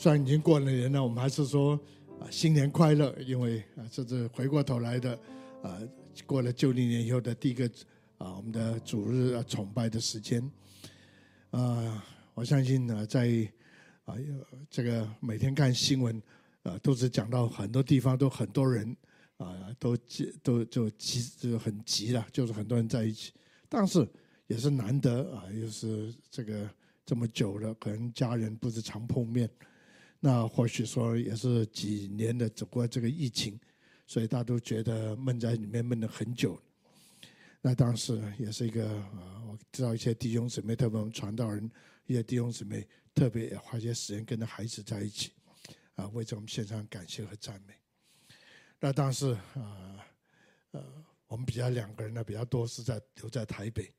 虽然已经过了年了，我们还是说啊，新年快乐！因为啊，这是回过头来的啊，过了旧历年以后的第一个啊，我们的主日啊崇拜的时间啊，我相信呢，在啊这个每天看新闻啊，都是讲到很多地方都很多人啊，都急都就急就很急了，就是很多人在一起，但是也是难得啊，又是这个这么久了，可能家人不是常碰面。那或许说也是几年的走过这个疫情，所以大家都觉得闷在里面闷了很久。那当时也是一个，我知道一些弟兄姊妹，特别我们传道人一些弟兄姊妹，特别也花些时间跟着孩子在一起，啊，为这我们献上感谢和赞美。那当时啊，呃，我们比较两个人呢比较多是在留在台北，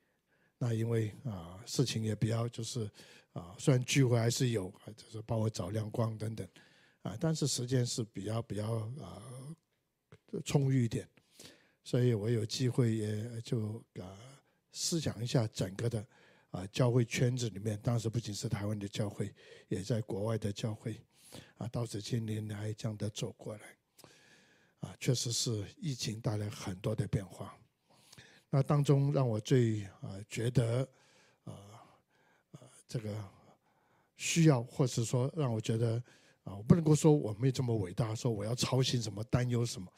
那因为啊事情也比较就是。啊，虽然聚会还是有，就是帮我找亮光等等，啊，但是时间是比较比较啊充裕一点，所以我有机会也就啊思想一下整个的啊教会圈子里面，当时不仅是台湾的教会，也在国外的教会，啊，到这些年来这样的走过来，啊，确实是疫情带来很多的变化，那当中让我最啊觉得。这个需要，或是说让我觉得啊，我不能够说我没这么伟大，说我要操心什么、担忧什么。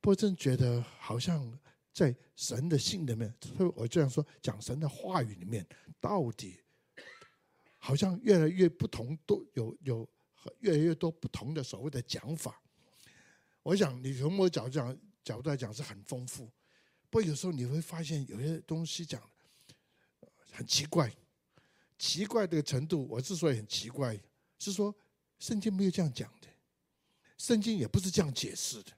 不过真觉得好像在神的信里面，我这样说，讲神的话语里面，到底好像越来越不同，都有有越来越多不同的所谓的讲法。我想你从我角度讲角度来讲是很丰富，不过有时候你会发现有些东西讲很奇怪。奇怪的程度，我之所以很奇怪，是说圣经没有这样讲的，圣经也不是这样解释的。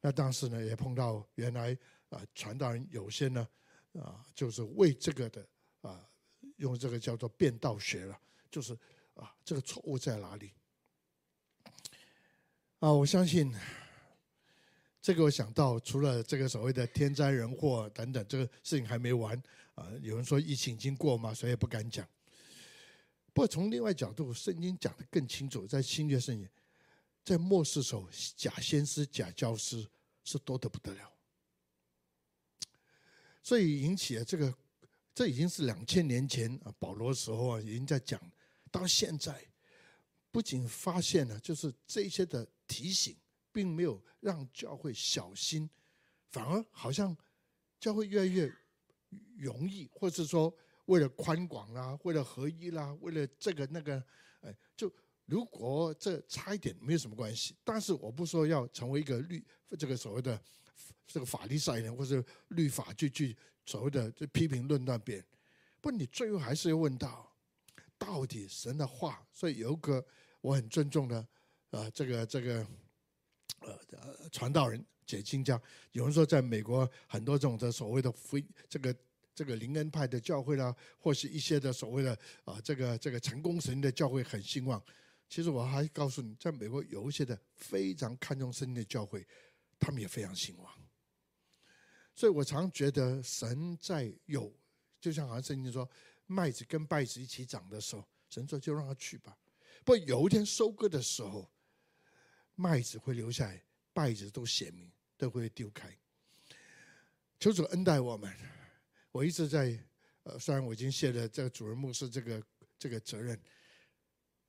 那当时呢，也碰到原来啊传道人有些呢啊，就是为这个的啊，用这个叫做变道学了，就是啊这个错误在哪里？啊，我相信这个，我想到除了这个所谓的天灾人祸等等，这个事情还没完。啊，有人说疫情已经过嘛，谁也不敢讲。不过从另外角度，圣经讲的更清楚，在新约圣经，在末世时候，假先师、假教师是多得不得了。所以引起了这个，这已经是两千年前啊，保罗时候啊，已经在讲。到现在，不仅发现了，就是这些的提醒，并没有让教会小心，反而好像教会越来越。容易，或者是说为了宽广啦，为了合一啦，为了这个那个，哎，就如果这差一点没有什么关系。但是我不说要成为一个律这个所谓的这个法律赛人，或者律法去去所谓的就批评论断别人。不，你最后还是要问到，到底神的话。所以有一个我很尊重的啊、这个这个呃呃传道人。解经家，有人说，在美国很多这种的所谓的非这个这个灵恩派的教会啦，或是一些的所谓的啊这个这个成功神的教会很兴旺。其实我还告诉你，在美国有一些的非常看重圣经的教会，他们也非常兴旺。所以我常觉得神在有，就像好像圣经说，麦子跟稗子一起长的时候，神说就让他去吧。不有一天收割的时候，麦子会留下来，稗子都显明。都会丢开，求主恩待我们。我一直在，呃，虽然我已经卸了这个主任牧师这个这个责任，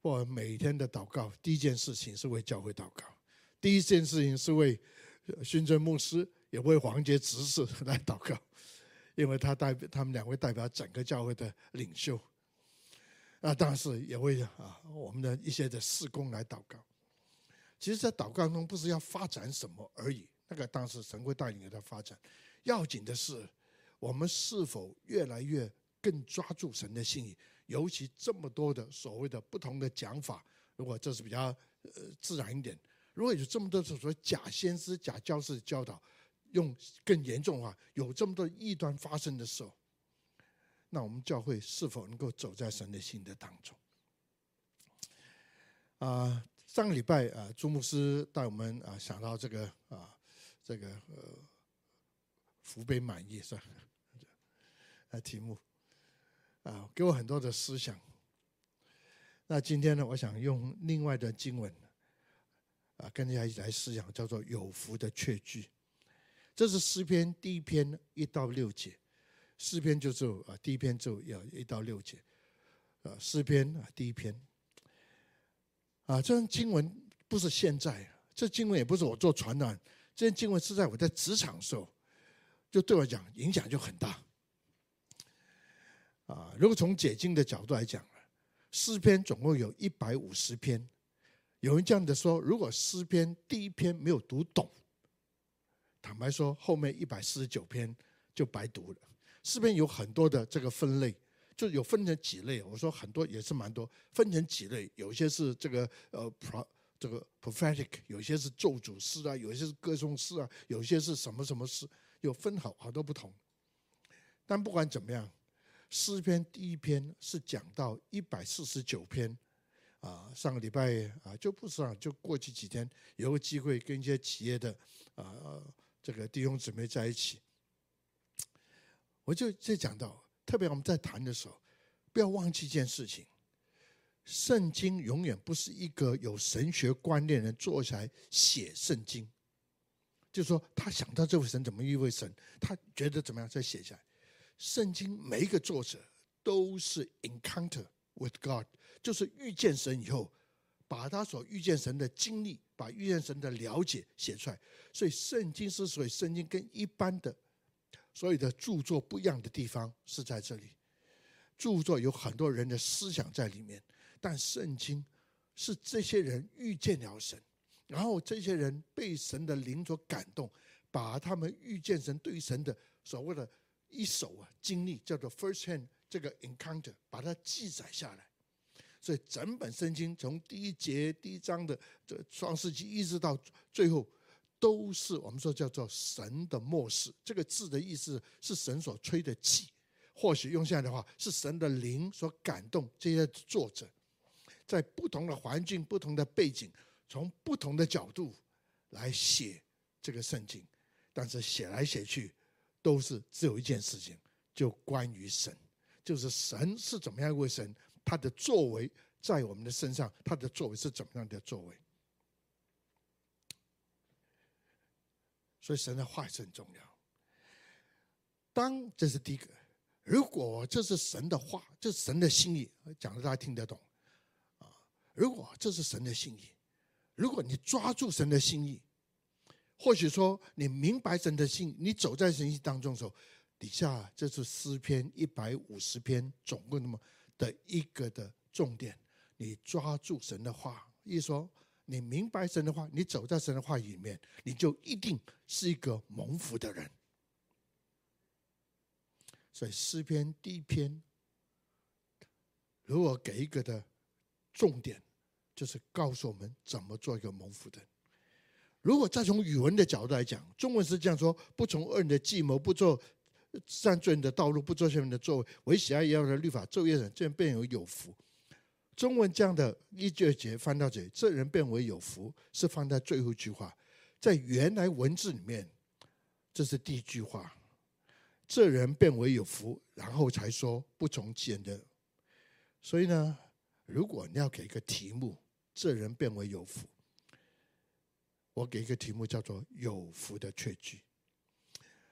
我每天的祷告，第一件事情是为教会祷告，第一件事情是为勋尊牧师，也为黄杰执事来祷告，因为他代表他们两位代表整个教会的领袖。啊，当时也为啊我们的一些的事工来祷告。其实，在祷告中，不是要发展什么而已。那个当时神会带领给他发展，要紧的是我们是否越来越更抓住神的心意，尤其这么多的所谓的不同的讲法，如果这是比较呃自然一点，如果有这么多所谓假先知、假教师教导，用更严重的话，有这么多异端发生的时候，那我们教会是否能够走在神的心的当中？啊，上个礼拜啊，朱牧师带我们啊想到这个啊。这个呃，福杯满溢是吧？啊，题目啊，给我很多的思想。那今天呢，我想用另外的经文啊，跟大家一起来思想，叫做“有福的确据”。这是诗篇第一篇一到六节，诗篇就是啊，第一篇就要一到六节，啊，诗篇啊，第一篇。啊，这段经文不是现在，这经文也不是我做传道，这段经文是在我在职场的时候，就对我讲影响就很大。啊，如果从解经的角度来讲，诗篇总共有一百五十篇，有人这样的说，如果诗篇第一篇没有读懂，坦白说，后面一百四十九篇就白读了。诗篇有很多的这个分类。就有分成几类，我说很多也是蛮多，分成几类，有些是这个呃 pro 这个 prophetic，有些是咒诅诗啊，有些是歌颂诗啊，有些是什么什么诗，有分好好多不同。但不管怎么样，诗篇第一篇是讲到一百四十九篇啊，上个礼拜啊就不知道，就过去几天有个机会跟一些企业的啊这个弟兄姊妹在一起，我就就讲到。特别我们在谈的时候，不要忘记一件事情：圣经永远不是一个有神学观念的人坐下来写圣经，就是说他想到这位神怎么一位神，他觉得怎么样再写下来。圣经每一个作者都是 encounter with God，就是遇见神以后，把他所遇见神的经历，把遇见神的了解写出来。所以圣经之所以圣经跟一般的。所有的著作不一样的地方是在这里，著作有很多人的思想在里面，但圣经是这些人遇见了神，然后这些人被神的灵所感动，把他们遇见神对神的所谓的一手啊经历，叫做 first hand 这个 encounter，把它记载下来。所以整本圣经从第一节第一章的这创世纪一直到最后。都是我们说叫做神的默示，这个字的意思是神所吹的气，或许用现在的话是神的灵所感动这些作者，在不同的环境、不同的背景，从不同的角度来写这个圣经，但是写来写去都是只有一件事情，就关于神，就是神是怎么样一位神，他的作为在我们的身上，他的作为是怎么样的作为。所以神的话是很重要。当这是第一个，如果这是神的话，这是神的心意，讲的大家听得懂啊。如果这是神的心意，如果你抓住神的心意，或许说你明白神的心，你走在神意当中的时候，底下这是诗篇一百五十篇总共那么的一个的重点，你抓住神的话，一说。你明白神的话，你走在神的话里面，你就一定是一个蒙福的人。所以诗篇第一篇，如果给一个的重点，就是告诉我们怎么做一个蒙福的。如果再从语文的角度来讲，中文是这样说：不从恶人的计谋，不做犯罪人的道路，不做邪人的作为，惟喜爱耶和华的律法，昼夜人，这样便有有福。中文这样的一句节翻到这里，这人变为有福，是放在最后一句话。在原来文字里面，这是第一句话，这人变为有福，然后才说不从己的。所以呢，如果你要给一个题目，这人变为有福，我给一个题目叫做有福的确据。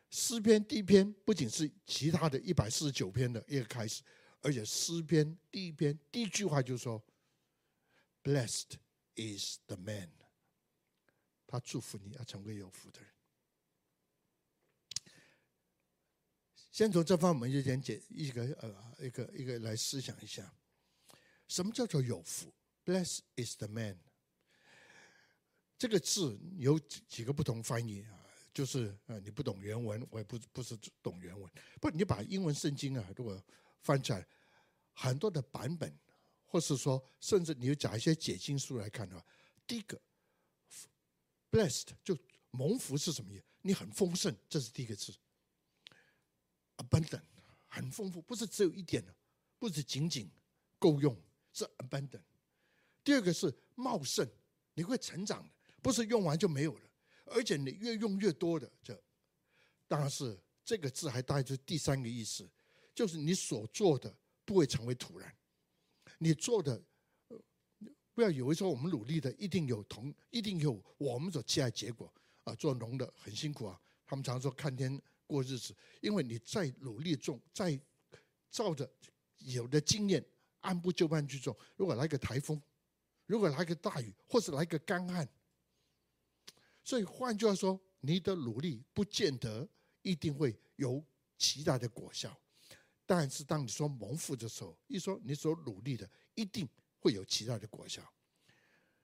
诗篇第一篇不仅是其他的一百四十九篇的一个开始。而且诗篇第一篇第一句话就是说，“Blessed is the man”，他祝福你要成为有福的人。先从这方面就先解一个呃一个一个来思想一下，什么叫做有福？“Blessed is the man”，这个字有几几个不同翻译啊？就是呃你不懂原文，我也不不是懂原文，不你把英文圣经啊如果。翻出来很多的版本，或是说，甚至你有讲一些解经书来看的话，第一个 blessed 就蒙福是什么意思？你很丰盛，这是第一个字。abundant 很丰富，不是只有一点的，不是仅仅够用，是 abundant。第二个是茂盛，你会成长的，不是用完就没有了，而且你越用越多的，这当然是这个字还带着第三个意思。就是你所做的不会成为突然，你做的不要以为说我们努力的一定有同，一定有我们所期待结果啊！做农的很辛苦啊，他们常说看天过日子，因为你在努力种，在照着有的经验按部就班去种，如果来个台风，如果来个大雨，或是来个干旱，所以换句话说，你的努力不见得一定会有期待的果效。但是当你说蒙福的时候，一说你所努力的一定会有其他的果效。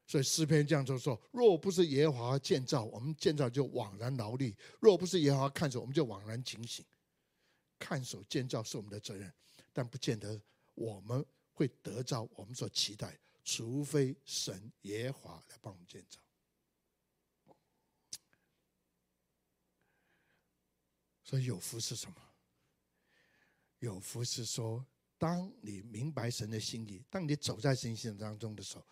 所以诗篇这样就说：若不是耶和华建造，我们建造就枉然劳力；若不是耶和华看守，我们就枉然警醒。看守建造是我们的责任，但不见得我们会得到我们所期待，除非神耶和华来帮我们建造。所以有福是什么？有福是说，当你明白神的心意，当你走在神心当中的时候，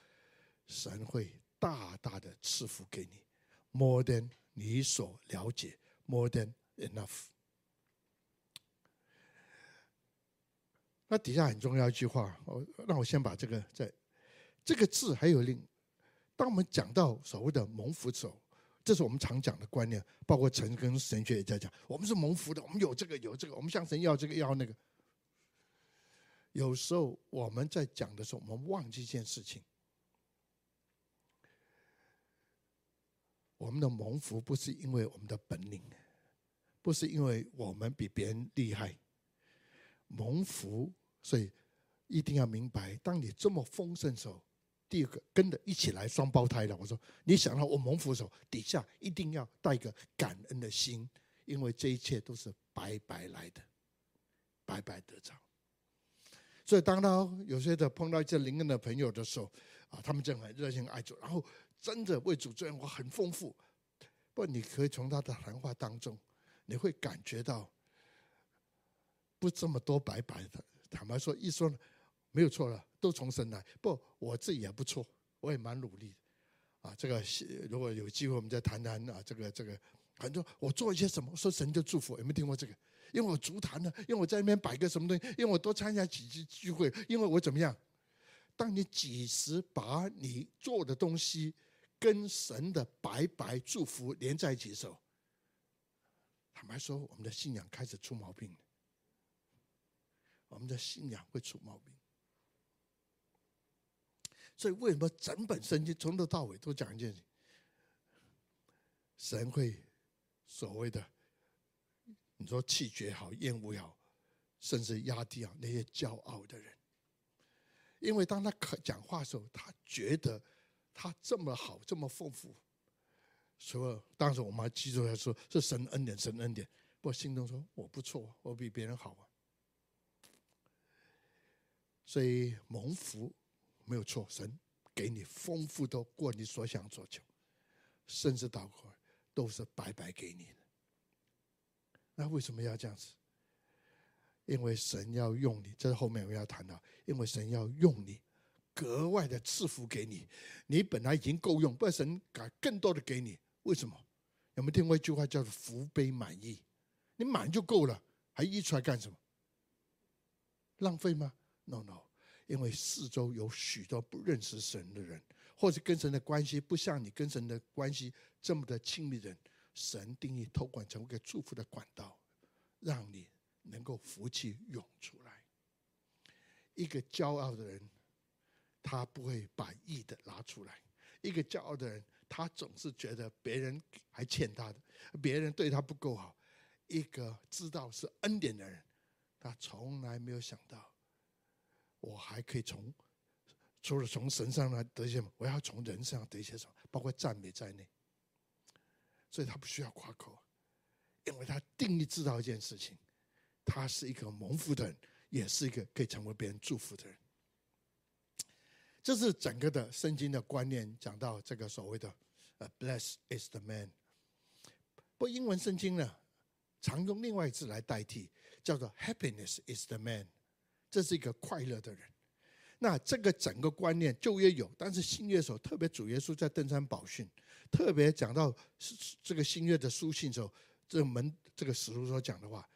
神会大大的赐福给你，more than 你所了解，more than enough。那底下很重要一句话，我让我先把这个在这个字还有另，当我们讲到所谓的蒙福的时候，这是我们常讲的观念，包括神跟神学也在讲，我们是蒙福的，我们有这个有这个，我们向神要这个要那个。有时候我们在讲的时候，我们忘记一件事情：我们的蒙福不是因为我们的本领，不是因为我们比别人厉害。蒙福，所以一定要明白，当你这么丰盛的时候。第二个跟着一起来双胞胎的，我说你想到我蒙福的时候，底下一定要带个感恩的心，因为这一切都是白白来的，白白得着。所以当他有些的碰到一些灵恩的朋友的时候，啊，他们就很热心爱主，然后真的为主做我很丰富。不，你可以从他的谈话当中，你会感觉到不这么多白白的。坦白说，一说。没有错了，都从神来。不，我自己也不错，我也蛮努力的。啊，这个如果有机会，我们再谈谈啊。这个这个，很多我做一些什么，说神就祝福。有没有听过这个？因为我足坛呢，因为我在那边摆个什么东西，因为我多参加几次聚会，因为我怎么样？当你几时把你做的东西跟神的白白祝福连在一起的时候，坦白说，我们的信仰开始出毛病。我们的信仰会出毛病。所以，为什么整本圣经从头到尾都讲一件事？神会所谓的，你说气绝好，厌恶也好，甚至压低啊那些骄傲的人。因为当他可讲话的时候，他觉得他这么好，这么丰富。所以当时我们还记住他说：“是神恩典，神恩典。”不过心中说：“我不错，我比别人好啊。”所以蒙福。没有错，神给你丰富的过你所想所求，甚至祷告都是白白给你的。那为什么要这样子？因为神要用你，这是后面我要谈到。因为神要用你，格外的赐福给你。你本来已经够用，不然神敢更多的给你。为什么？有没有听过一句话叫做“福杯满溢”？你满就够了，还溢出来干什么？浪费吗？No No。因为四周有许多不认识神的人，或者跟神的关系不像你跟神的关系这么的亲密的人，神定义托管成为一个祝福的管道，让你能够福气涌出来。一个骄傲的人，他不会把义的拿出来；一个骄傲的人，他总是觉得别人还欠他的，别人对他不够好。一个知道是恩典的人，他从来没有想到。我还可以从除了从神上来得一些，我要从人身上得一些什么，包括赞美在内。所以他不需要夸口，因为他定义知道一件事情，他是一个蒙福的人，也是一个可以成为别人祝福的人。这是整个的圣经的观念，讲到这个所谓的呃，bless is the man”。不，英文圣经呢，常用另外一个字来代替，叫做 “happiness is the man”。这是一个快乐的人，那这个整个观念旧约有，但是新约的时候，特别主耶稣在登山宝训，特别讲到这个新约的书信时候，这门这个使徒所讲的话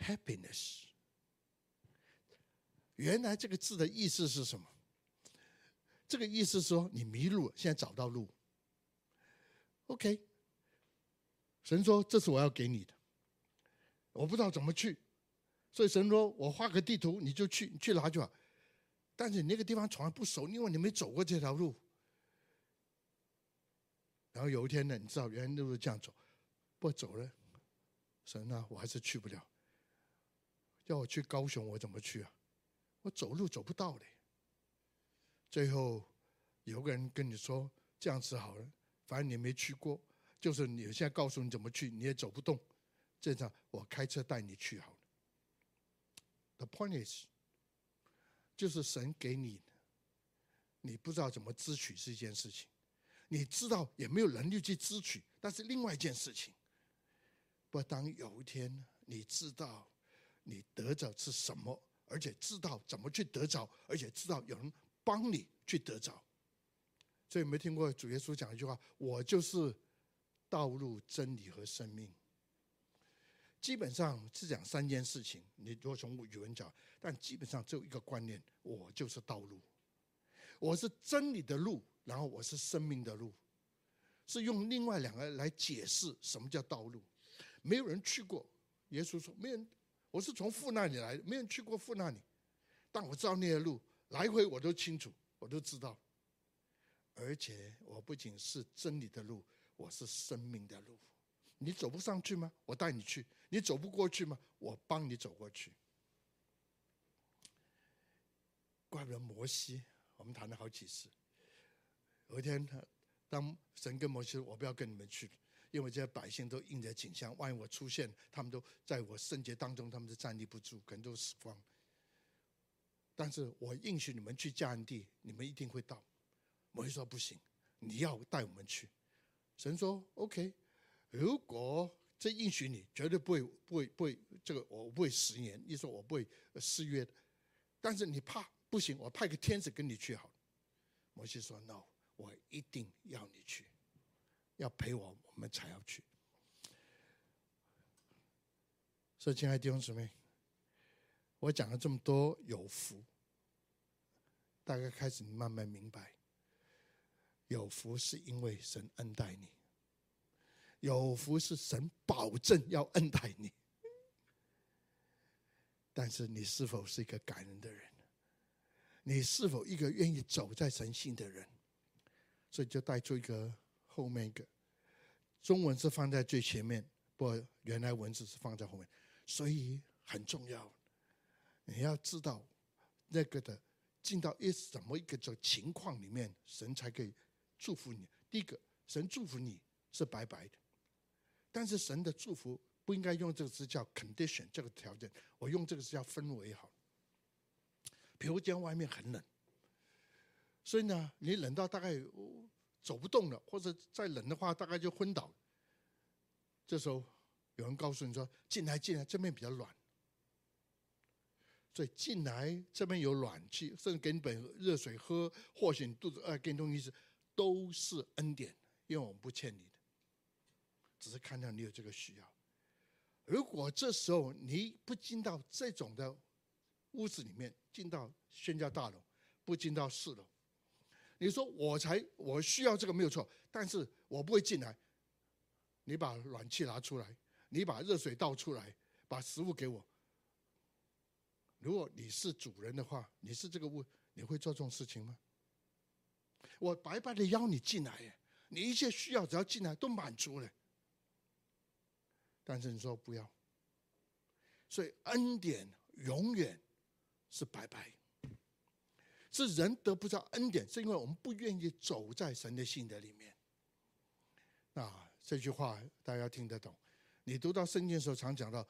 ，happiness，原来这个字的意思是什么？这个意思说你迷路，现在找到路。OK，神说这是我要给你的，我不知道怎么去，所以神说我画个地图，你就去，你去哪就好。但是你那个地方从来不熟，因为你没走过这条路。然后有一天呢，你知道原来路是这样走，不走了，神啊，我还是去不了。叫我去高雄，我怎么去啊？我走路走不到的。最后有个人跟你说这样子好了，反正你没去过，就是你现在告诉你怎么去，你也走不动。这样我开车带你去好了。The point is。就是神给你，你不知道怎么支取是一件事情，你知道也没有能力去支取，但是另外一件事情。不，当有一天你知道你得着是什么，而且知道怎么去得着，而且知道有人帮你去得着。所以没听过主耶稣讲一句话：“我就是道路、真理和生命。”基本上是讲三件事情，你如果从语文讲，但基本上只有一个观念：我就是道路，我是真理的路，然后我是生命的路，是用另外两个来解释什么叫道路。没有人去过，耶稣说：“没人，我是从父那里来的，没人去过父那里，但我知道那些路，来回我都清楚，我都知道。而且我不仅是真理的路，我是生命的路。”你走不上去吗？我带你去。你走不过去吗？我帮你走过去。怪不得摩西，我们谈了好几次。有一天，当神跟摩西说：“我不要跟你们去，因为这些百姓都印着景象，万一我出现，他们都在我圣洁当中，他们都站立不住，可能都死光。但是我应许你们去迦南地，你们一定会到。”摩西说：“不行，你要带我们去。”神说：“OK。”如果这应许你，绝对不会不会不会这个，我不会食言。你说我不会失约的，但是你怕不行，我派个天使跟你去好。摩西说：“No，我一定要你去，要陪我，我们才要去。”所以，亲爱的弟兄姊妹，我讲了这么多有福，大概开始你慢慢明白，有福是因为神恩待你。有福是神保证要恩待你，但是你是否是一个感恩的人？你是否一个愿意走在神性的人？所以就带出一个后面一个，中文是放在最前面，不原来文字是放在后面，所以很重要。你要知道那个的进到一什么一个情况里面，神才可以祝福你。第一个，神祝福你是白白的。但是神的祝福不应该用这个词叫 condition 这个条件，我用这个词叫氛围好。比如今天外面很冷，所以呢，你冷到大概走不动了，或者再冷的话，大概就昏倒。这时候有人告诉你说：“进来，进来，这边比较暖。”所以进来这边有暖气，甚至给你杯热水喝，或许你肚子饿，给你东西吃，都是恩典，因为我们不欠你。只是看到你有这个需要。如果这时候你不进到这种的屋子里面，进到宣教大楼，不进到四楼，你说我才我需要这个没有错，但是我不会进来。你把暖气拿出来，你把热水倒出来，把食物给我。如果你是主人的话，你是这个屋，你会做这种事情吗？我白白的邀你进来耶，你一切需要只要进来都满足了。但是你说不要，所以恩典永远是白白，是人得不到恩典，是因为我们不愿意走在神的信的里面。啊，这句话大家听得懂。你读到圣经的时候，常讲到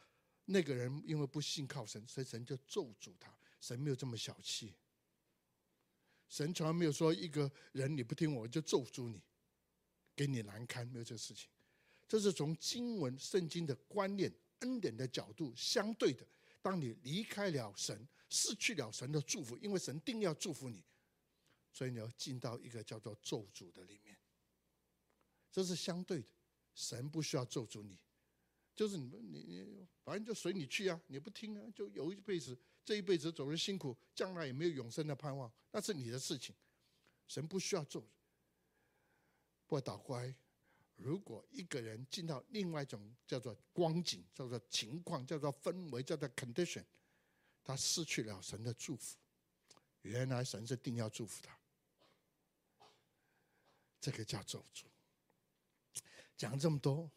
那个人因为不信靠神，所以神就咒诅他。神没有这么小气，神从来没有说一个人你不听我就咒诅你，给你难堪，没有这个事情。这是从经文圣经的观念、恩典的角度相对的。当你离开了神，失去了神的祝福，因为神定要祝福你，所以你要进到一个叫做咒诅的里面。这是相对的，神不需要咒诅你，就是你们你你反正就随你去啊，你不听啊，就有一辈子这一辈子走得辛苦，将来也没有永生的盼望，那是你的事情。神不需要咒。不倒过来，如果一个人进到另外一种叫做光景、叫做情况、叫做氛围、叫做 condition，他失去了神的祝福。原来神是定要祝福他，这个叫咒诅。讲这么多，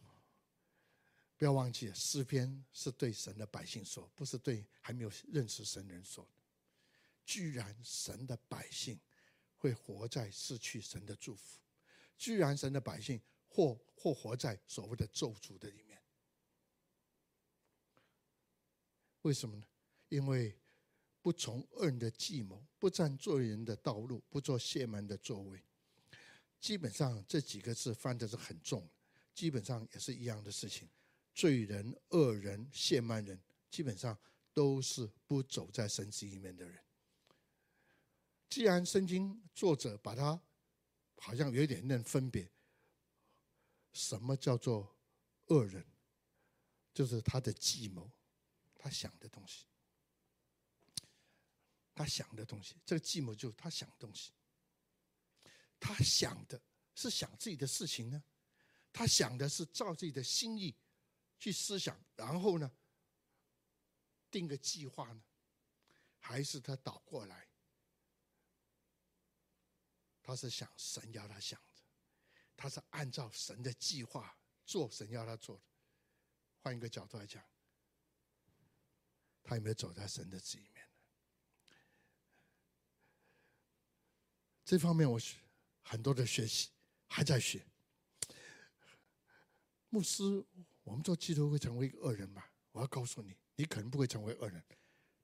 不要忘记，诗篇是对神的百姓说，不是对还没有认识神人说。居然神的百姓会活在失去神的祝福，居然神的百姓或或活在所谓的咒诅的里面。为什么呢？因为不从恶人的计谋，不占罪人的道路，不做亵慢的座位。基本上这几个字翻的是很重，基本上也是一样的事情。罪人、恶人、亵慢人，基本上都是不走在神旨里面的人。既然圣经作者把它好像有点那分别，什么叫做恶人？就是他的计谋，他想的东西，他想的东西，这个计谋就是他想的东西。他想的是想自己的事情呢？他想的是照自己的心意去思想，然后呢，定个计划呢？还是他倒过来？他是想神要他想，他是按照神的计划做神要他做的。换一个角度来讲，他有没有走在神的旨里面呢？这方面我学很多的学习，还在学。牧师，我们做基督会成为一个恶人吗？我要告诉你，你可能不会成为恶人，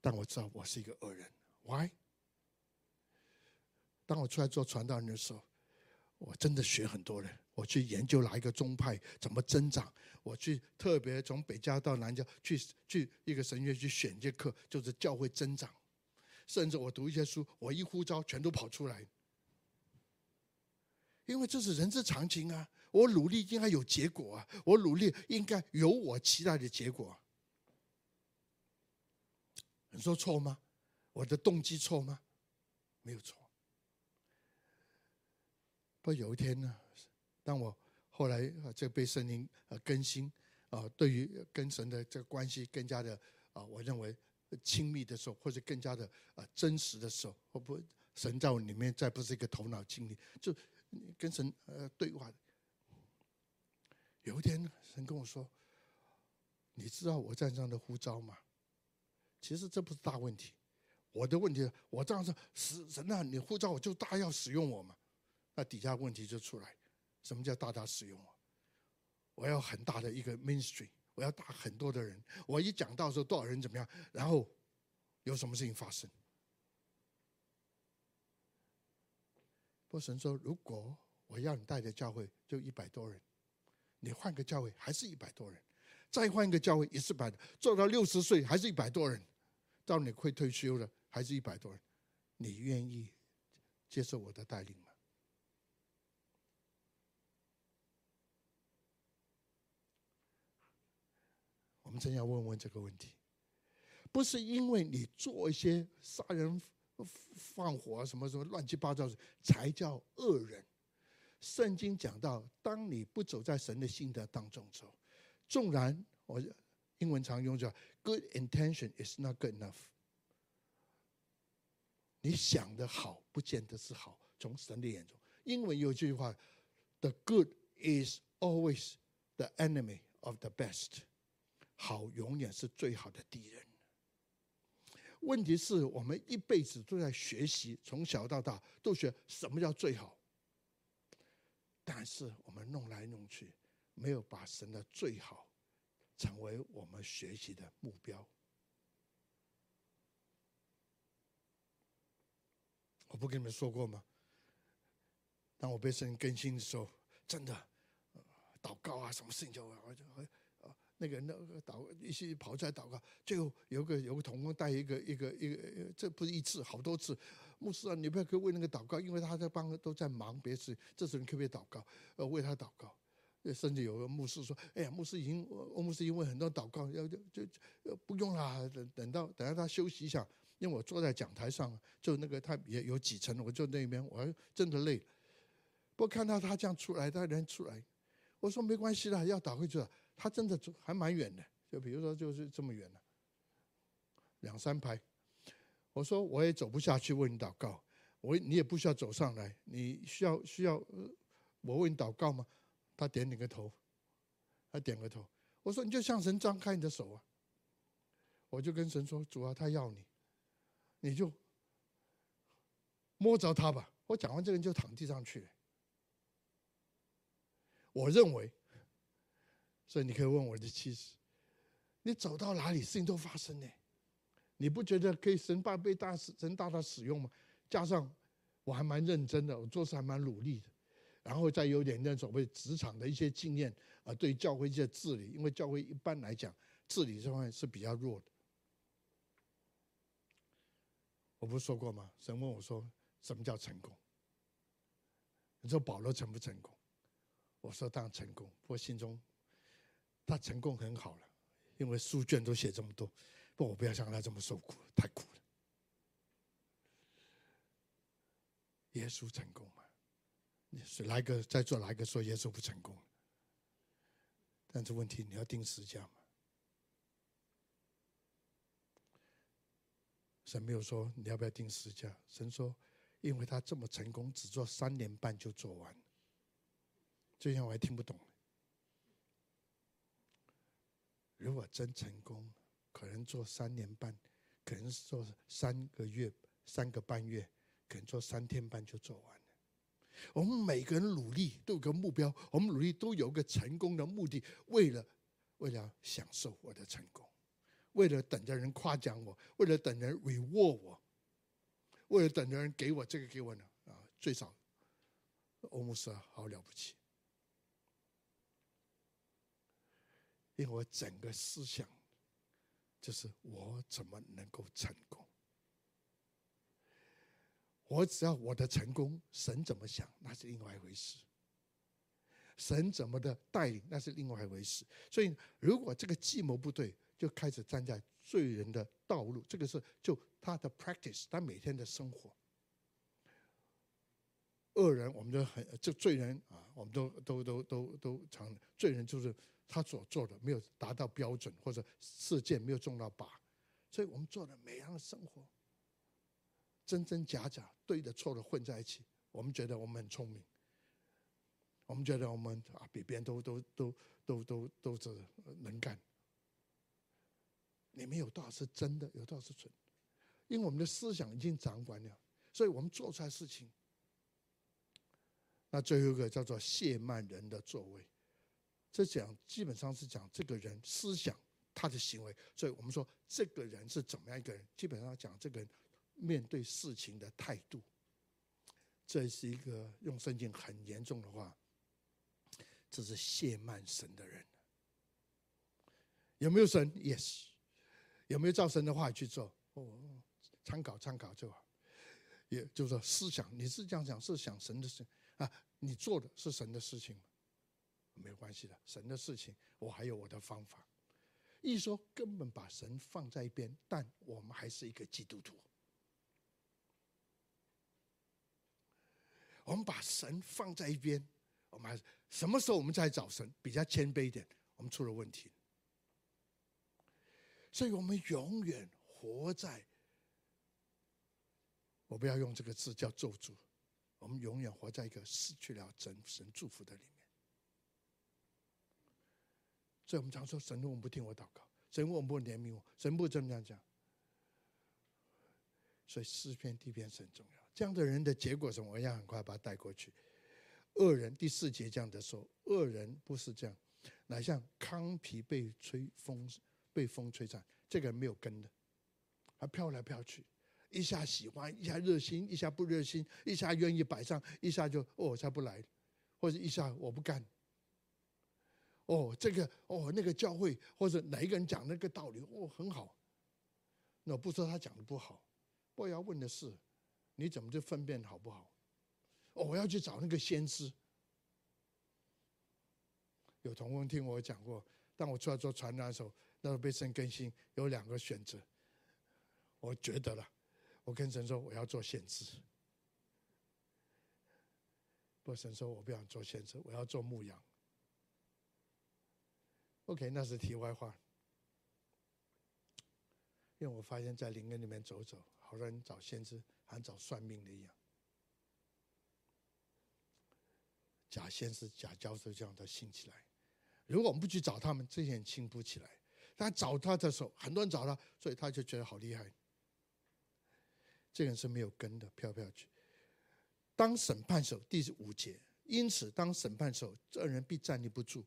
但我知道我是一个恶人。Why？当我出来做传道人的时候，我真的学很多人。我去研究哪一个宗派怎么增长，我去特别从北郊到南郊去去一个神学去选一节课，就是教会增长。甚至我读一些书，我一呼召全都跑出来，因为这是人之常情啊。我努力应该有结果啊，我努力应该有我期待的结果。你说错吗？我的动机错吗？没有错。不有一天呢，当我后来啊这被圣灵呃更新啊，对于跟神的这个关系更加的啊，我认为亲密的时候，或者更加的啊真实的时候，我不神在我里面再不是一个头脑经历，就跟神呃对话。有一天神跟我说：“你知道我在这样的呼召吗？”其实这不是大问题，我的问题，我这样说，神神啊，你呼召我就大要使用我嘛。那底下问题就出来，什么叫大大使用我？我要很大的一个 ministry，我要打很多的人。我一讲到说多少人怎么样，然后有什么事情发生？波神说，如果我要你带的教会就一百多人，你换个教会还是一百多人，再换一个教会也是百，做到六十岁还是一百多人，到你会退休了还是一百多人，你愿意接受我的带领吗？我们真要问问这个问题，不是因为你做一些杀人放火什么什么乱七八糟的才叫恶人。圣经讲到，当你不走在神的心德当中走，纵然我英文常用叫 “good intention is not good enough”，你想的好不见得是好，从神的眼中。英文有句话：“The good is always the enemy of the best。”好永远是最好的敌人。问题是我们一辈子都在学习，从小到大都学什么叫最好。但是我们弄来弄去，没有把神的最好成为我们学习的目标。我不跟你们说过吗？当我被神更新的时候，真的祷告啊，什么事情就我就会。那个那个祷一起跑出来祷告，最后有个有个同工带一个一个一个，这不是一次，好多次。牧师啊，你不要去为那个祷告，因为他在帮都在忙别事，这时候你可不可以祷告？呃，为他祷告。甚至有个牧师说：“哎呀，牧师已经，欧牧师因为很多祷告，要就就不用啦，等等到等到他休息一下，因为我坐在讲台上，就那个他也有几层，我就那边，我真的累。不过看到他这样出来，他人出来，我说没关系啦，要倒回去了。他真的走还蛮远的，就比如说就是这么远了，两三排。我说我也走不下去，为你祷告。我你也不需要走上来，你需要需要我为你祷告吗？他点点个头，他点个头。我说你就向神张开你的手啊。我就跟神说：“主啊，他要你，你就摸着他吧。”我讲完，这个人就躺地上去了。我认为，所以你可以问我的妻子：“你走到哪里，事情都发生呢？你不觉得可以神大被大神大大使用吗？加上我还蛮认真的，我做事还蛮努力的，然后再有点那所谓职场的一些经验啊，对教会一些治理，因为教会一般来讲治理这方面是比较弱的。”我不是说过吗？神问我说：“什么叫成功？”你说保罗成不成功？我说当然成功。不过心中他成功很好了，因为书卷都写这么多。不我不要像他这么受苦，太苦了。耶稣成功吗？你是哪一个在座哪一个说耶稣不成功？但是问题你要钉十字架吗？神没有说你要不要钉十字架，神说，因为他这么成功，只做三年半就做完。这样我还听不懂。如果真成功，可能做三年半，可能是做三个月、三个半月，可能做三天半就做完了。我们每个人努力都有个目标，我们努力都有个成功的目的，为了为了享受我的成功。为了等着人夸奖我，为了等人 reward 我，为了等着人给我这个给我呢啊，最少欧姆斯好了不起，因为我整个思想就是我怎么能够成功？我只要我的成功，神怎么想那是另外一回事，神怎么的带领那是另外一回事。所以如果这个计谋不对，就开始站在罪人的道路，这个是就他的 practice，他每天的生活。恶人，我们都很这罪人啊，我们都都都都都常罪人就是他所做的没有达到标准，或者射箭没有中到靶，所以我们做的每样的生活，真真假假，对的错的混在一起，我们觉得我们很聪明，我们觉得我们啊比别人都都都都都都是能干。里面有多少是真的，有多少是蠢？因为我们的思想已经掌管了，所以我们做出来事情。那最后一个叫做亵慢人的作为，这讲基本上是讲这个人思想他的行为，所以我们说这个人是怎么样一个人，基本上讲这个人面对事情的态度。这是一个用圣经很严重的话，这是亵慢神的人。有没有神？Yes。有没有照神的话去做？哦，参考参考就好。也就是说，思想你是这样想，是想神的事啊？你做的是神的事情？没关系的，神的事情我还有我的方法。一说根本把神放在一边，但我们还是一个基督徒。我们把神放在一边，我们还是什么时候我们再找神？比较谦卑一点，我们出了问题。所以我们永远活在，我不要用这个字叫咒诅，我们永远活在一个失去了神神祝福的里面。所以我们常说神，我们不听我祷告，神，我们不怜悯我，神不这么样讲。所以诗篇地篇是很重要。这样的人的结果是什么？我要很快把他带过去。恶人第四节这样的说，恶人不是这样，乃像糠皮被吹风。被风吹散，这个没有根的，他飘来飘去，一下喜欢，一下热心，一下不热心，一下愿意摆上，一下就哦，我才不来，或者一下我不干。哦，这个哦，那个教会或者哪一个人讲那个道理哦很好，那不说他讲的不好，我要问的是，你怎么就分辨好不好？哦，我要去找那个先知。有同工听我讲过，当我出来做传道的时候。那被神更新，有两个选择，我觉得了，我跟神说我要做先知。不神说我不想做先知，我要做牧羊。OK，那是题外话。因为我发现，在灵恩里面走走，好多人找先知，好像找算命的一样。假先知、假教授这样的兴起来。如果我们不去找他们，这些人兴不起来。但找他的时候，很多人找他，所以他就觉得好厉害。这个人是没有根的，飘飘去。当审判手，第五节，因此当审判手，这人必站立不住。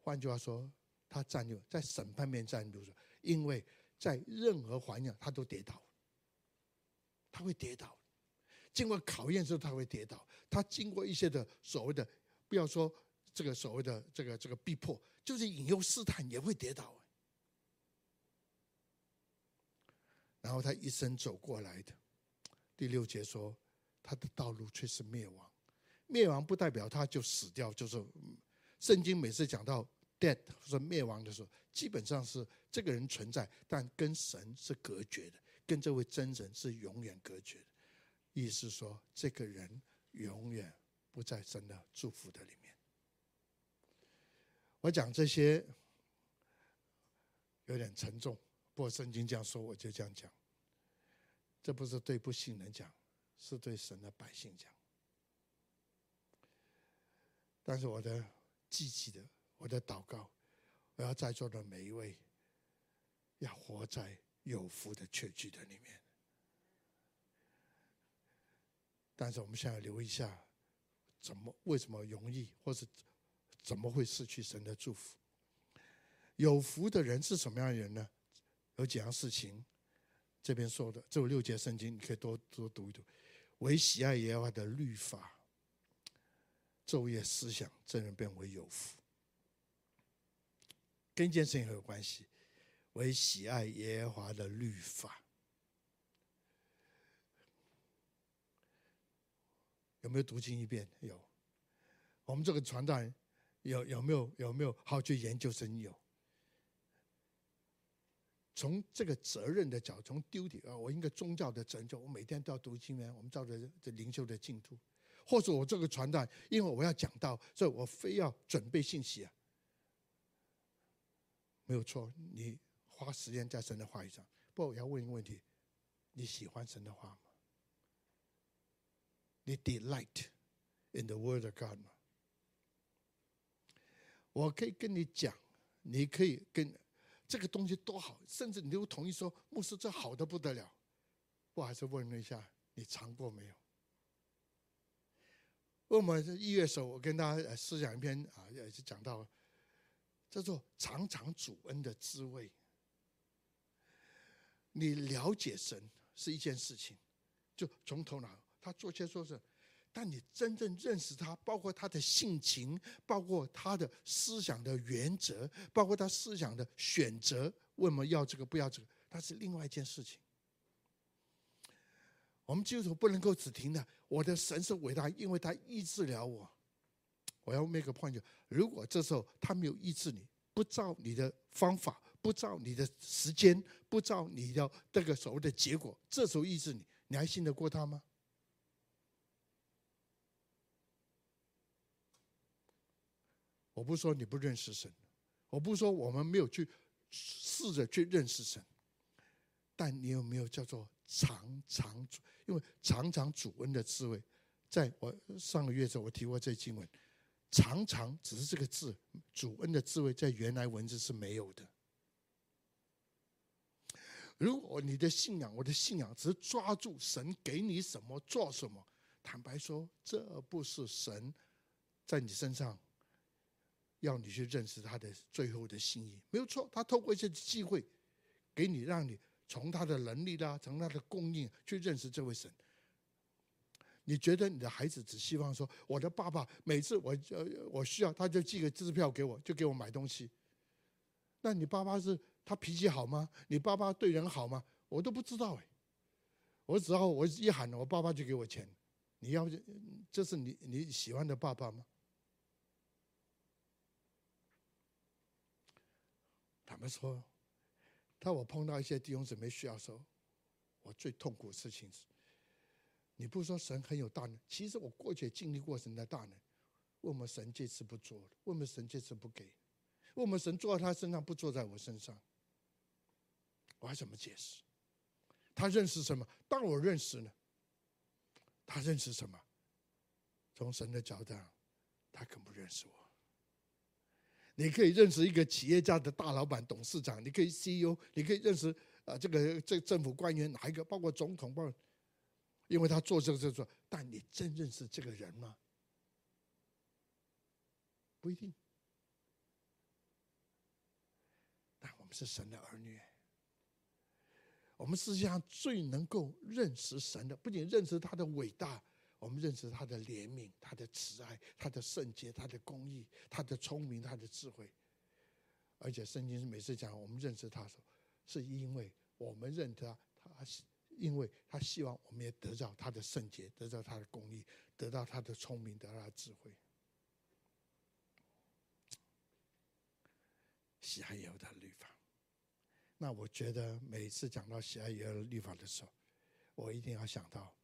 换句话说，他站立在审判面站立不住，因为。在任何环境，他都跌倒，他会跌倒。经过考验之后，他会跌倒。他经过一些的所谓的，不要说这个所谓的这个这个逼迫，就是引诱试探，也会跌倒。然后他一生走过来的，第六节说，他的道路却是灭亡。灭亡不代表他就死掉，就是圣经每次讲到 dead 或者灭亡的时候，基本上是。这个人存在，但跟神是隔绝的，跟这位真神是永远隔绝的。意思说，这个人永远不在神的祝福的里面。我讲这些有点沉重，不过圣经这样说，我就这样讲。这不是对不信人讲，是对神的百姓讲。但是我的积极的，我的祷告，我要在座的每一位。要活在有福的确据的里面，但是我们现在留意一下，怎么为什么容易，或是怎么会失去神的祝福？有福的人是什么样的人呢？有几样事情，这边说的，这有六节圣经，你可以多多读一读。为喜爱耶和华的律法，昼夜思想，这人便为有福。跟一件事情很有关系。为喜爱耶和华的律法，有没有读经一遍？有。我们这个传道人有有没有有没有好去研究神？有。从这个责任的角度，从 duty 啊，我应该宗教的责任，我每天都要读经呢。我们照着这灵修的进度，或者我这个传道，因为我要讲到，所以我非要准备信息啊。没有错，你。花时间在神的话语上。不过我要问一个问题：你喜欢神的话吗？你 delight in the word of God 吗？我可以跟你讲，你可以跟这个东西多好，甚至你都同意说，牧师这好的不得了。我还是问了一下，你尝过没有？我们一月的时候，我跟大家思想一篇啊，也是讲到叫做“尝尝主恩的滋味”。你了解神是一件事情，就从头脑他做些做事，但你真正认识他，包括他的性情，包括他的思想的原则，包括他思想的选择，为什么要这个不要这个，那是另外一件事情。我们基督徒不能够只听的，我的神是伟大，因为他医治了我。我要 make a point，如果这时候他没有医治你，不照你的方法。不照你的时间，不照你的这个所谓的结果，这时候医治你，你还信得过他吗？我不说你不认识神，我不说我们没有去试着去认识神，但你有没有叫做尝尝主？因为尝尝主恩的滋味，在我上个月时候我提过这经文，常常只是这个字，主恩的滋味在原来文字是没有的。如果你的信仰，我的信仰只是抓住神给你什么做什么，坦白说，这不是神在你身上要你去认识他的最后的心意。没有错，他透过一些机会给你，让你从他的能力啦，从他的供应去认识这位神。你觉得你的孩子只希望说，我的爸爸每次我呃我需要，他就寄个支票给我，就给我买东西。那你爸爸是？他脾气好吗？你爸爸对人好吗？我都不知道哎。我只要我一喊，我爸爸就给我钱。你要这是你你喜欢的爸爸吗？他们说，当我碰到一些弟兄姊妹需要的时候，我最痛苦的事情是，你不说神很有大能，其实我过去也经历过神的大能。为什么神这次不做了？为什么神这次不给？为什么神坐在他身上不坐在我身上？我还怎么解释？他认识什么？当我认识呢？他认识什么？从神的角度，他更不认识我。你可以认识一个企业家的大老板、董事长，你可以 CEO，你可以认识啊这个这政府官员哪一个，包括总统，包括，因为他做这个这个，但你真认识这个人吗？不一定。但我们是神的儿女，我们世界上最能够认识神的，不仅认识他的伟大。我们认识他的怜悯、他的慈爱、他的圣洁、他的公义、他的聪明、他的智慧，而且圣经是每次讲我们认识他的时候，是因为我们认他，他是因为他希望我们也得到他的圣洁，得到他的公义，得到他的聪明，得到他的智慧。喜爱耶和的律法，那我觉得每次讲到喜爱耶和律法的时候，我一定要想到。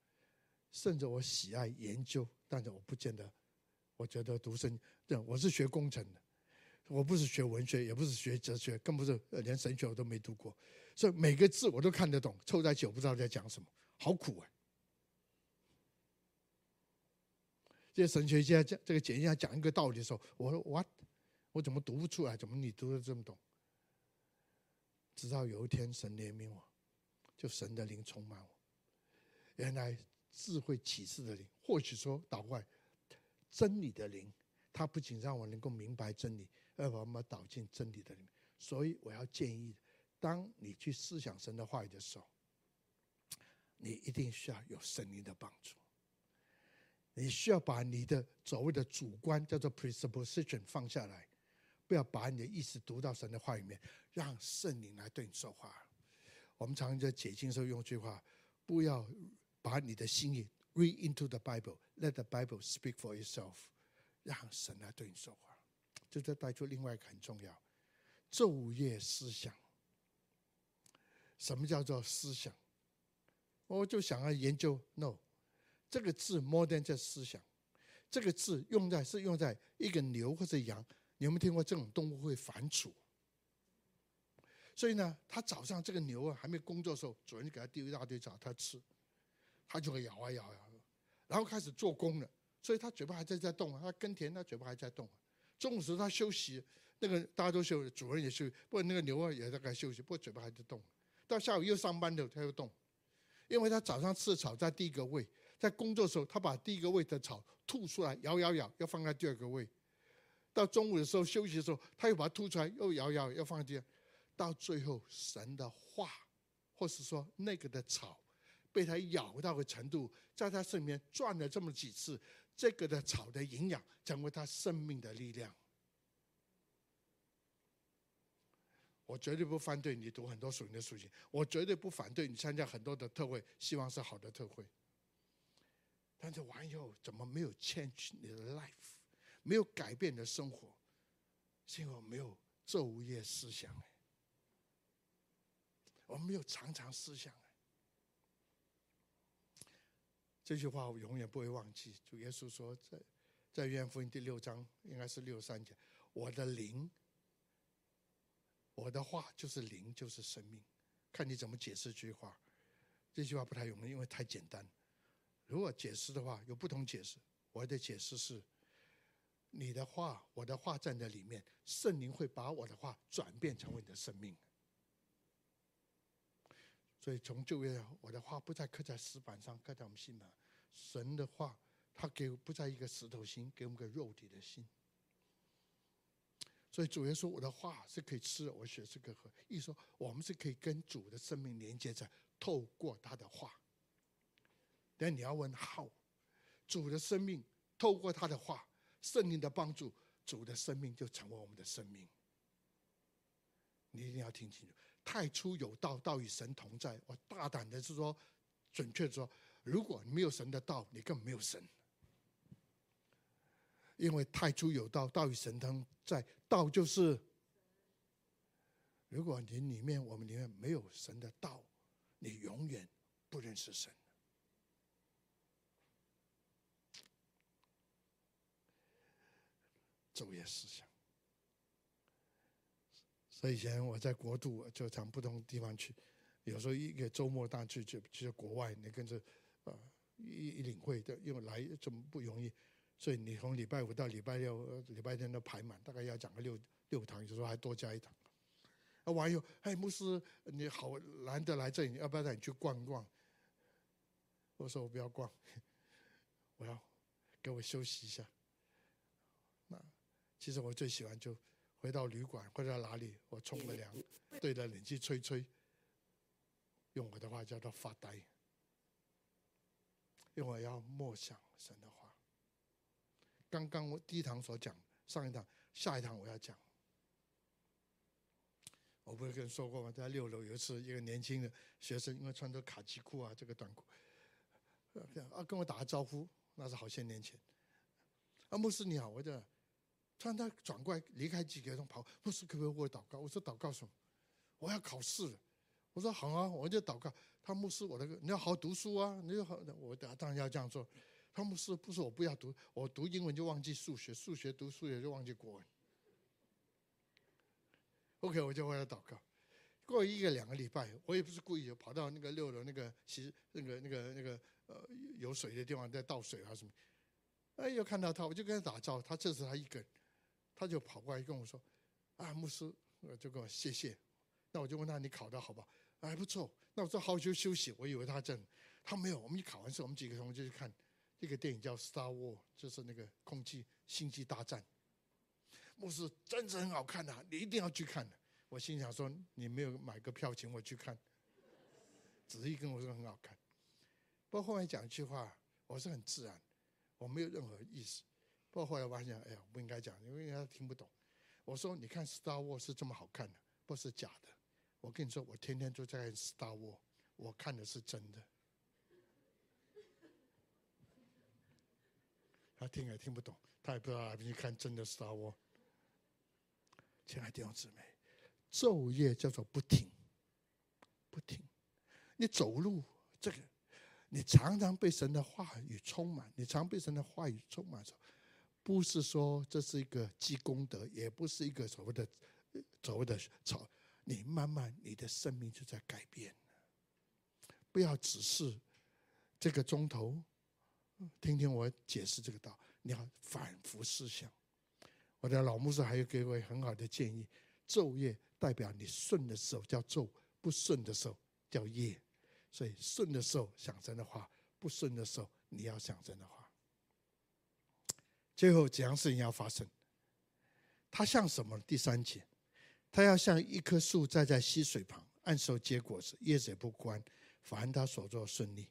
甚至我喜爱研究，但是我不见得，我觉得读圣经，我是学工程的，我不是学文学，也不是学哲学，更不是连神学我都没读过，所以每个字我都看得懂，凑在一起我不知道在讲什么，好苦啊！这些神学家讲这个简家讲一个道理的时候，我说 what？我怎么读不出来？怎么你读得这么懂？直到有一天神怜悯我，就神的灵充满我，原来。智慧启示的灵，或许说倒过来，真理的灵，它不仅让我能够明白真理，而把我们导进真理的里面。所以我要建议，当你去思想神的话语的时候，你一定需要有圣灵的帮助。你需要把你的所谓的主观叫做 presupposition 放下来，不要把你的意思读到神的话里面，让圣灵来对你说话。我们常常在解经时候用一句话，不要。把你的心意 read into the Bible，let the Bible speak for itself，让神来对你说话。这就带出另外一个很重要，昼夜思想。什么叫做思想？我就想要研究。No，这个字 more than 这思想，这个字用在是用在一个牛或者羊。你有没有听过这种动物会反刍？所以呢，他早上这个牛啊还没工作的时候，主人就给他丢一大堆草，他吃。他就会咬啊咬啊，然后开始做工了，所以他嘴巴还在在动啊，他耕田，他嘴巴还在动啊。中午时他休息，那个大家都休息，主人也休息，不过那个牛啊也在该休息，不过嘴巴还在动。到下午又上班的，他又动，因为他早上吃草在第一个胃，在工作的时候他把第一个胃的草吐出来，咬咬咬，要放在第二个胃。到中午的时候休息的时候，他又把它吐出来，又咬咬，要放在第二。到最后神的话，或是说那个的草。被他咬到的程度，在他身边转了这么几次，这个的草的营养成为他生命的力量。我绝对不反对你读很多属灵的书籍，我绝对不反对你参加很多的特会，希望是好的特会。但是完以后怎么没有 change 你的 life，没有改变你的生活，是因为我没有昼夜思想，我没有常常思想。这句话我永远不会忘记。主耶稣说，在在约翰福音第六章，应该是六三节，我的灵，我的话就是灵，就是生命。看你怎么解释这句话。这句话不太容易，因为太简单。如果解释的话，有不同解释。我的解释是，你的话，我的话站在里面，圣灵会把我的话转变成为你的生命。所以从旧约，我的话不再刻在石板上，刻在我们心里。神的话，他给不在一个石头心，给我们个肉体的心。所以主耶稣说，我的话是可以吃的，我血是可以喝。意思说，我们是可以跟主的生命连接在，透过他的话。但你要问好主的生命透过他的话，圣灵的帮助，主的生命就成为我们的生命。你一定要听清楚。太初有道，道与神同在。我大胆的是说，准确的说，如果你没有神的道，你更没有神。因为太初有道，道与神同在，道就是。如果你里面，我们里面没有神的道，你永远不认识神。昼夜思想。以前我在国度就常不同地方去，有时候一个周末大去就去国外，你跟着啊一一领会的，因为来这么不容易，所以你从礼拜五到礼拜六、礼拜天都排满，大概要讲个六六堂，有时候还多加一堂。啊，网友，哎，牧师你好，难得来这里，要不要带你去逛逛？我说我不要逛，我要给我休息一下。那其实我最喜欢就。回到旅馆或者哪里，我冲个凉，对着冷气吹吹，用我的话叫做发呆，因为我要默想神的话。刚刚我第一堂所讲，上一堂、下一堂我要讲。我不是跟你说过吗？在六楼有一次，一个年轻的学生，因为穿着卡其裤啊，这个短裤，啊，跟我打个招呼，那是好些年前。啊，牧师你好，我叫。突然他转过来离开几个人跑，牧师可不可以为我祷告？我说祷告什么？我要考试了。我说好啊，我就祷告。他牧师，我那个你要好好读书啊，你要好，我当然要这样做。他牧师不是我不要读，我读英文就忘记数学，数学读数学就忘记国文。OK，我就为他祷告。过一个两个礼拜，我也不是故意的，跑到那个六楼那个其实那个那个那个呃有水的地方在倒水啊什么。哎，又看到他，我就跟他打招呼。他这是他一个人。他就跑过来跟我说：“啊，牧师，就跟我谢谢。”那我就问他：“你考得好不好？”还不错。那我说：“好久休息。”我以为他这样，他没有。我们一考完试，我们几个同学就去看一个电影叫《Star War》，就是那个空气星际大战。牧师真是很好看的，你一定要去看。我心想说：“你没有买个票请我去看，只是跟我说很好看。”不过后面讲一句话，我是很自然，我没有任何意思。不过后来发现，哎呀，不应该讲，因为他听不懂。我说：“你看《Star Wars》是这么好看的，不是假的。”我跟你说，我天天都在看《Star Wars》，我看的是真的。他听也听不懂，他也不知道哪边看真的《Star Wars》。亲爱的弟兄姊妹，昼夜叫做不停，不停。你走路这个，你常常被神的话语充满，你常被神的话语充满的时候。不是说这是一个积功德，也不是一个所谓的所谓的草。你慢慢你的生命就在改变。不要只是这个钟头听听我解释这个道，你要反复思想。我的老牧师还有给我很好的建议：昼夜代表你顺的时候叫昼，不顺的时候叫夜。所以顺的时候想真的话，不顺的时候你要想真的话。最后几样事情要发生，它像什么？第三节，它要像一棵树栽在溪水旁，按时结果子，叶子也不干，凡他所做顺利。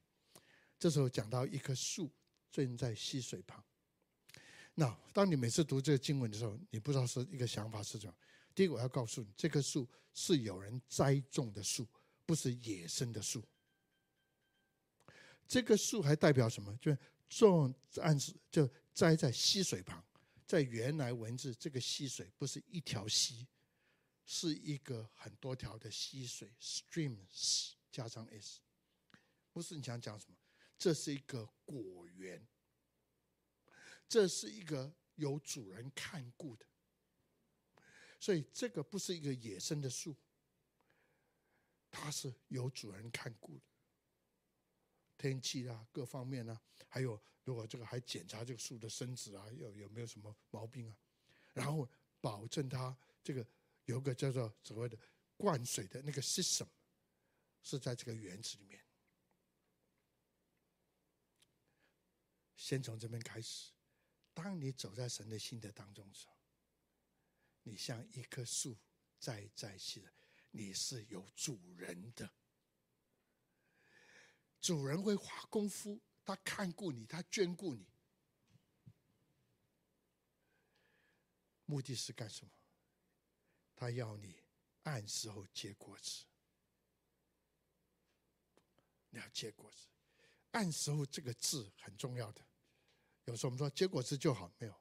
这时候讲到一棵树正在溪水旁。那当你每次读这个经文的时候，你不知道是一个想法是什么？第一个，我要告诉你，这棵树是有人栽种的树，不是野生的树。这个树还代表什么？就种按时就。栽在溪水旁，在原来文字，这个溪水不是一条溪，是一个很多条的溪水，streams 加上 s。不是你想讲什么？这是一个果园，这是一个有主人看顾的，所以这个不是一个野生的树，它是有主人看顾的。天气啊，各方面啊，还有如果这个还检查这个树的生殖啊，有有没有什么毛病啊？然后保证它这个有个叫做所谓的灌水的那个 system 是在这个园子里面。先从这边开始，当你走在神的心的当中的时候，你像一棵树栽在溪的，你是有主人的。主人会花功夫，他看顾你，他眷顾你，目的是干什么？他要你按时候结果子。你要结果子，按时候这个字很重要的。有时候我们说结果子就好，没有，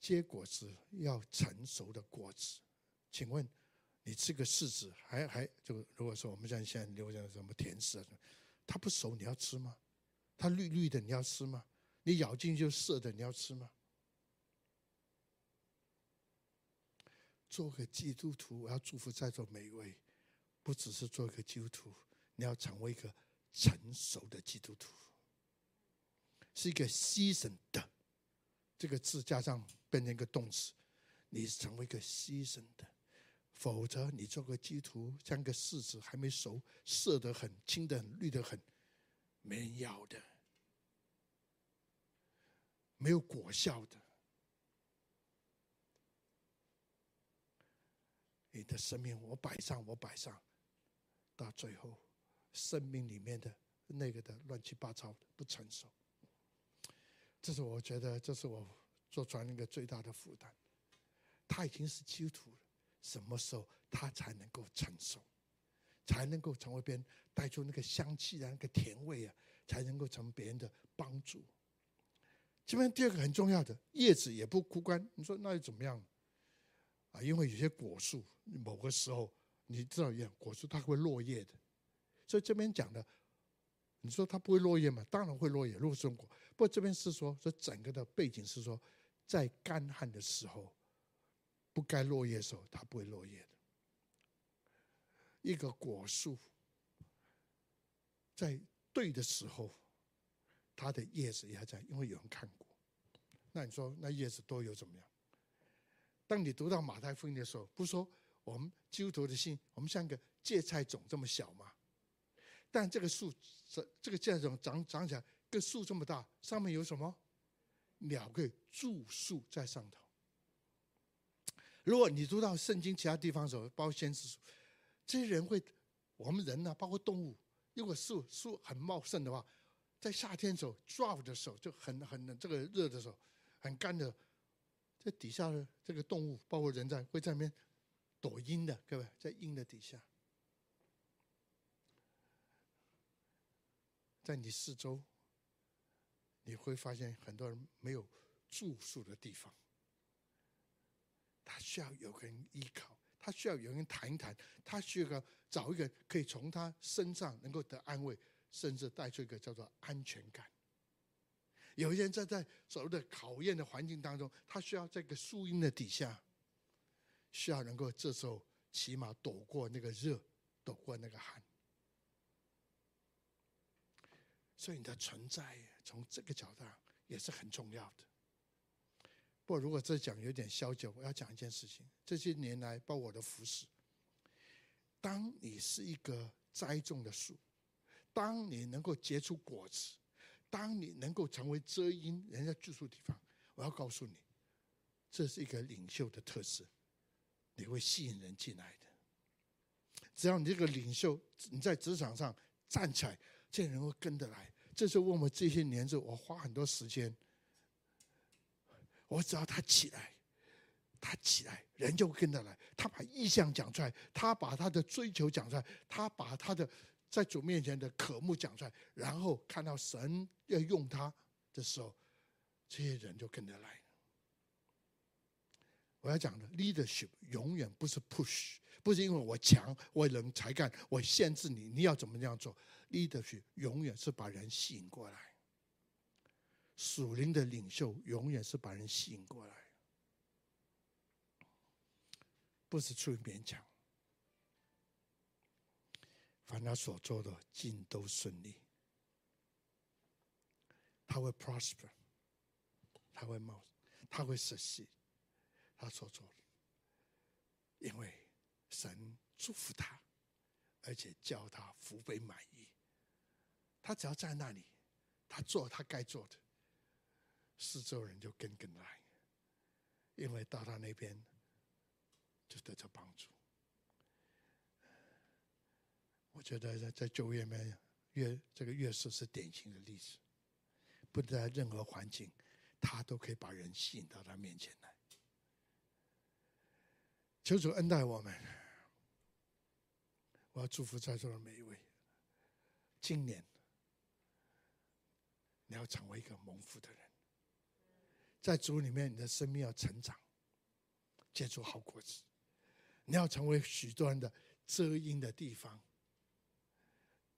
结果子要成熟的果子。请问你吃个柿子，还还就如果说我们像现在流行的什么甜柿啊？它不熟，你要吃吗？它绿绿的，你要吃吗？你咬进去就涩的，你要吃吗？做个基督徒，我要祝福在座每一位，不只是做一个基督徒，你要成为一个成熟的基督徒，是一个牺牲的这个字加上变成一个动词，你成为一个牺牲的，否则你做个基督徒像个柿子还没熟，涩得很，青得很，绿得很，没人要的。没有果效的，你的生命我摆上，我摆上，到最后，生命里面的那个的乱七八糟的不成熟，这是我觉得，这是我做传那个最大的负担。他已经是基督徒了，什么时候他才能够成熟，才能够成为别人带出那个香气啊，那个甜味啊，才能够成为别人的帮助。这边第二个很重要的，叶子也不枯干。你说那又怎么样？啊，因为有些果树，某个时候你知道，一样果树它会落叶的。所以这边讲的，你说它不会落叶嘛？当然会落叶，如果是果。不过这边是说，这整个的背景是说，在干旱的时候，不该落叶的时候，它不会落叶的。一个果树在对的时候。它的叶子也还在，因为有人看过。那你说，那叶子都有怎么样？当你读到马太福音的时候，不是说我们基督徒的心，我们像个芥菜种这么小吗？但这个树，这这个芥菜种长长起来跟树这么大，上面有什么？鸟可以住宿在上头。如果你读到圣经其他地方的时候，包括先知书，这些人会，我们人呢、包括动物，如果树树很茂盛的话。在夏天的时候，drop 的时候就很很这个热的时候，很干的，这底下的这个动物，包括人在会在那边躲阴的，各位在阴的底下，在你四周，你会发现很多人没有住宿的地方，他需要有个人依靠，他需要有人谈一谈，他需要找一个可以从他身上能够得安慰。甚至带出一个叫做安全感。有些人在在所谓的考验的环境当中，他需要在一个树荫的底下，需要能够这时候起码躲过那个热，躲过那个寒。所以你的存在从这个角度上也是很重要的。不如果这讲有点消极，我要讲一件事情：这些年来，包括我的服侍，当你是一个栽种的树。当你能够结出果子，当你能够成为遮阴人家居住的地方，我要告诉你，这是一个领袖的特质，你会吸引人进来的。只要你这个领袖你在职场上站起来，这些人会跟着来。这是我们这些年子，我花很多时间，我只要他起来，他起来，人就会跟着来。他把意向讲出来，他把他的追求讲出来，他把他的。在主面前的渴慕讲出来，然后看到神要用他的时候，这些人就跟着来。我要讲的 leadership 永远不是 push，不是因为我强，我能才干，我限制你，你要怎么样做？leadership 永远是把人吸引过来。属灵的领袖永远是把人吸引过来，不是出于勉强。凡他所做的尽都顺利，他会 prosper，他会冒，他会实现他所做的，因为神祝福他，而且叫他福杯满溢。他只要在那里，他做他该做的，四周人就跟跟来，因为到他那边就得到帮助。我觉得在在旧约里面，约这个约瑟是典型的例子，不在任何环境，他都可以把人吸引到他面前来。求主恩待我们，我要祝福在座的每一位。今年你要成为一个蒙福的人，在主里面，你的生命要成长，结出好果子。你要成为许多人的遮阴的地方。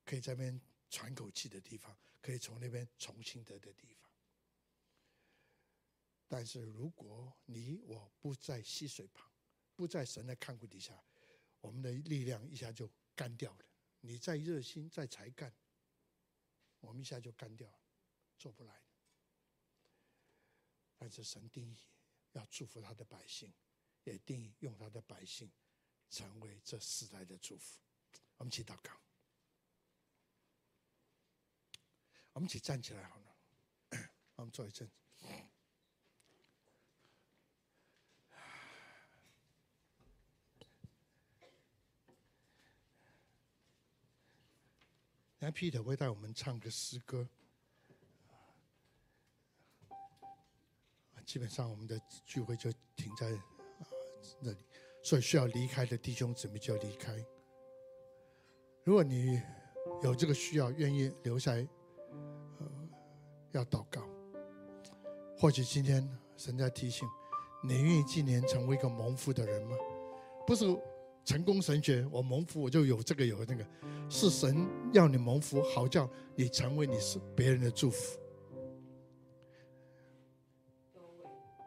可以在那边喘口气的地方，可以从那边重新得的地方。但是如果你我不在溪水旁，不在神的看顾底下，我们的力量一下就干掉了。你再热心再才干，我们一下就干掉了，做不来。但是神定义要祝福他的百姓，也定义用他的百姓成为这时代的祝福。我们一起祷告，我们一起站起来好了，我们坐一阵。那 Peter 会带我们唱个诗歌。基本上我们的聚会就停在啊那里，所以需要离开的弟兄姊妹就要离开。如果你有这个需要，愿意留下来，呃，要祷告。或许今天神在提醒你，愿意今年成为一个蒙福的人吗？不是。成功神学，我蒙福，我就有这个有那个，是神要你蒙福，好叫你成为你是别人的祝福。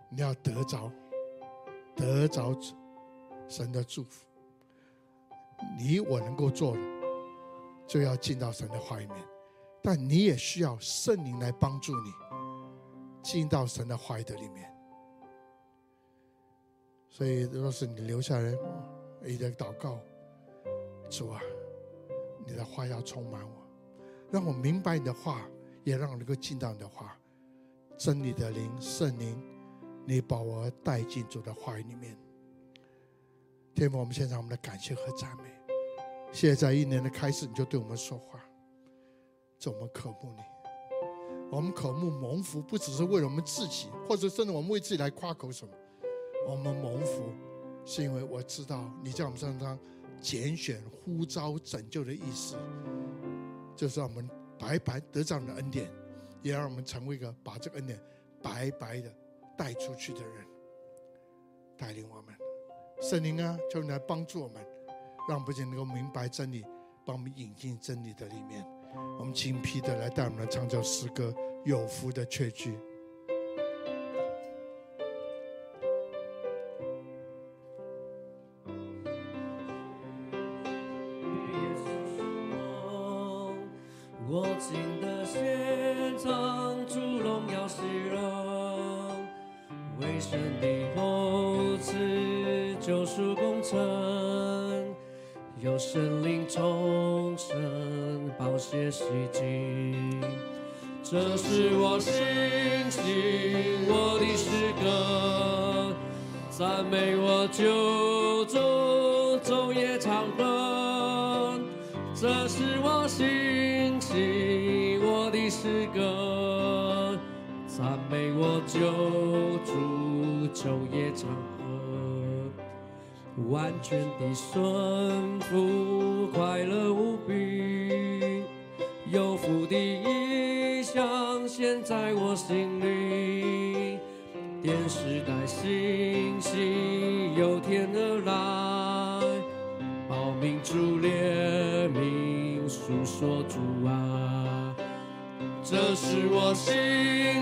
你要得着，得着神的祝福。你我能够做的，就要进到神的话里面，但你也需要圣灵来帮助你进到神的话的里面。所以，若是你留下来。你的祷告，主啊，你的话要充满我，让我明白你的话，也让我能够进到你的话，真理的灵圣灵，你把我带进主的话语里面。天父，我们献上我们的感谢和赞美。现在一年的开始，你就对我们说话，这我们渴慕你，我们渴慕蒙福，不只是为了我们自己，或者甚至我们为自己来夸口什么，我们蒙福。是因为我知道你在我们身上拣选、呼召、拯救的意思，就是让我们白白得这样的恩典，也让我们成为一个把这个恩典白白的带出去的人，带领我们。圣灵啊，求你来帮助我们，让我们不仅能够明白真理，帮我们引进真理的里面。我们请彼得来带我们来唱这首诗歌《有福的确据》。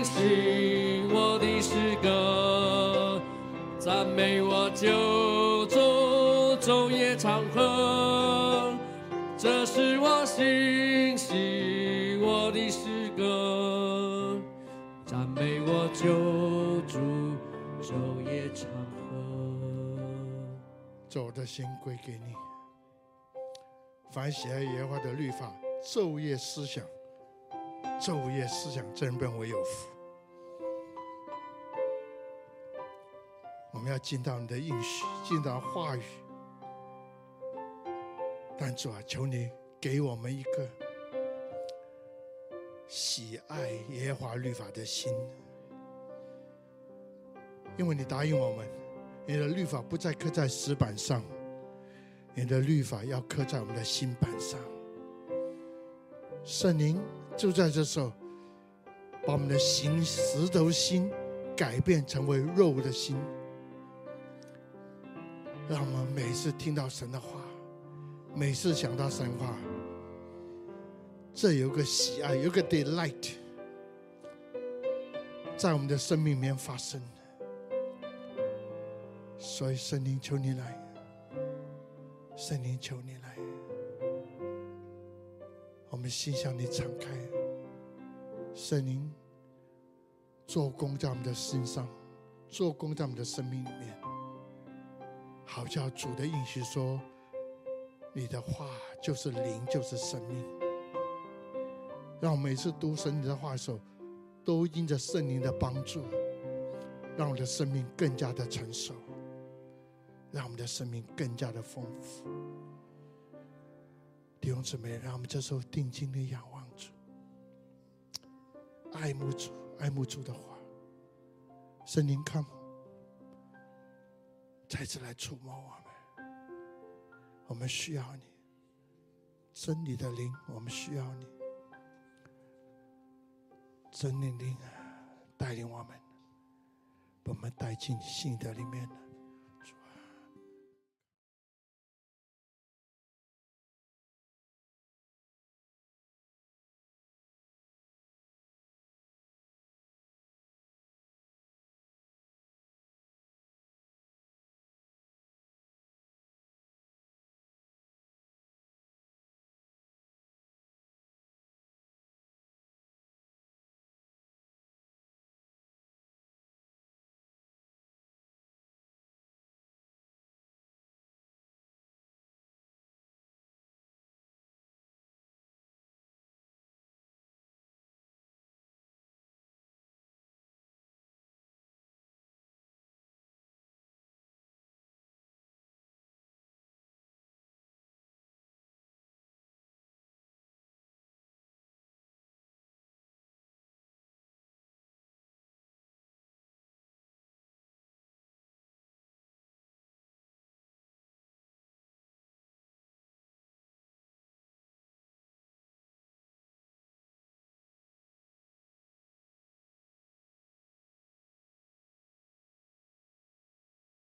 信心，我的诗歌，赞美我救主。昼夜长河，这是我信息，我的诗歌，赞美我救主。昼夜长河，走的心归给你。凡喜爱耶和华的律法，昼夜思想，昼夜思想，这人便为有福。我们要进到你的应许，进到话语。但主啊，求你给我们一个喜爱耶和华律法的心，因为你答应我们，你的律法不再刻在石板上，你的律法要刻在我们的心板上。圣灵就在这时候，把我们的心石头心改变成为肉的心，让我们每次听到神的话。每次想到神话，这有个喜爱，有个 delight，在我们的生命里面发生。所以圣灵求你来，圣灵求你来，我们心向你敞开，圣灵做工在我们的心上，做工在我们的生命里面，好叫主的应许说，你的话就是灵，就是生命。让我每次读神你的话的时候，都因着圣灵的帮助，让我的生命更加的成熟，让我们的生命更加的丰富。弟兄姊妹，让我们这时候定睛的仰望主，爱慕主，爱慕主的话。圣灵看，再次来触摸我们，我们需要你，真理的灵，我们需要你。真灵灵带领我们，把我们带进信的里面。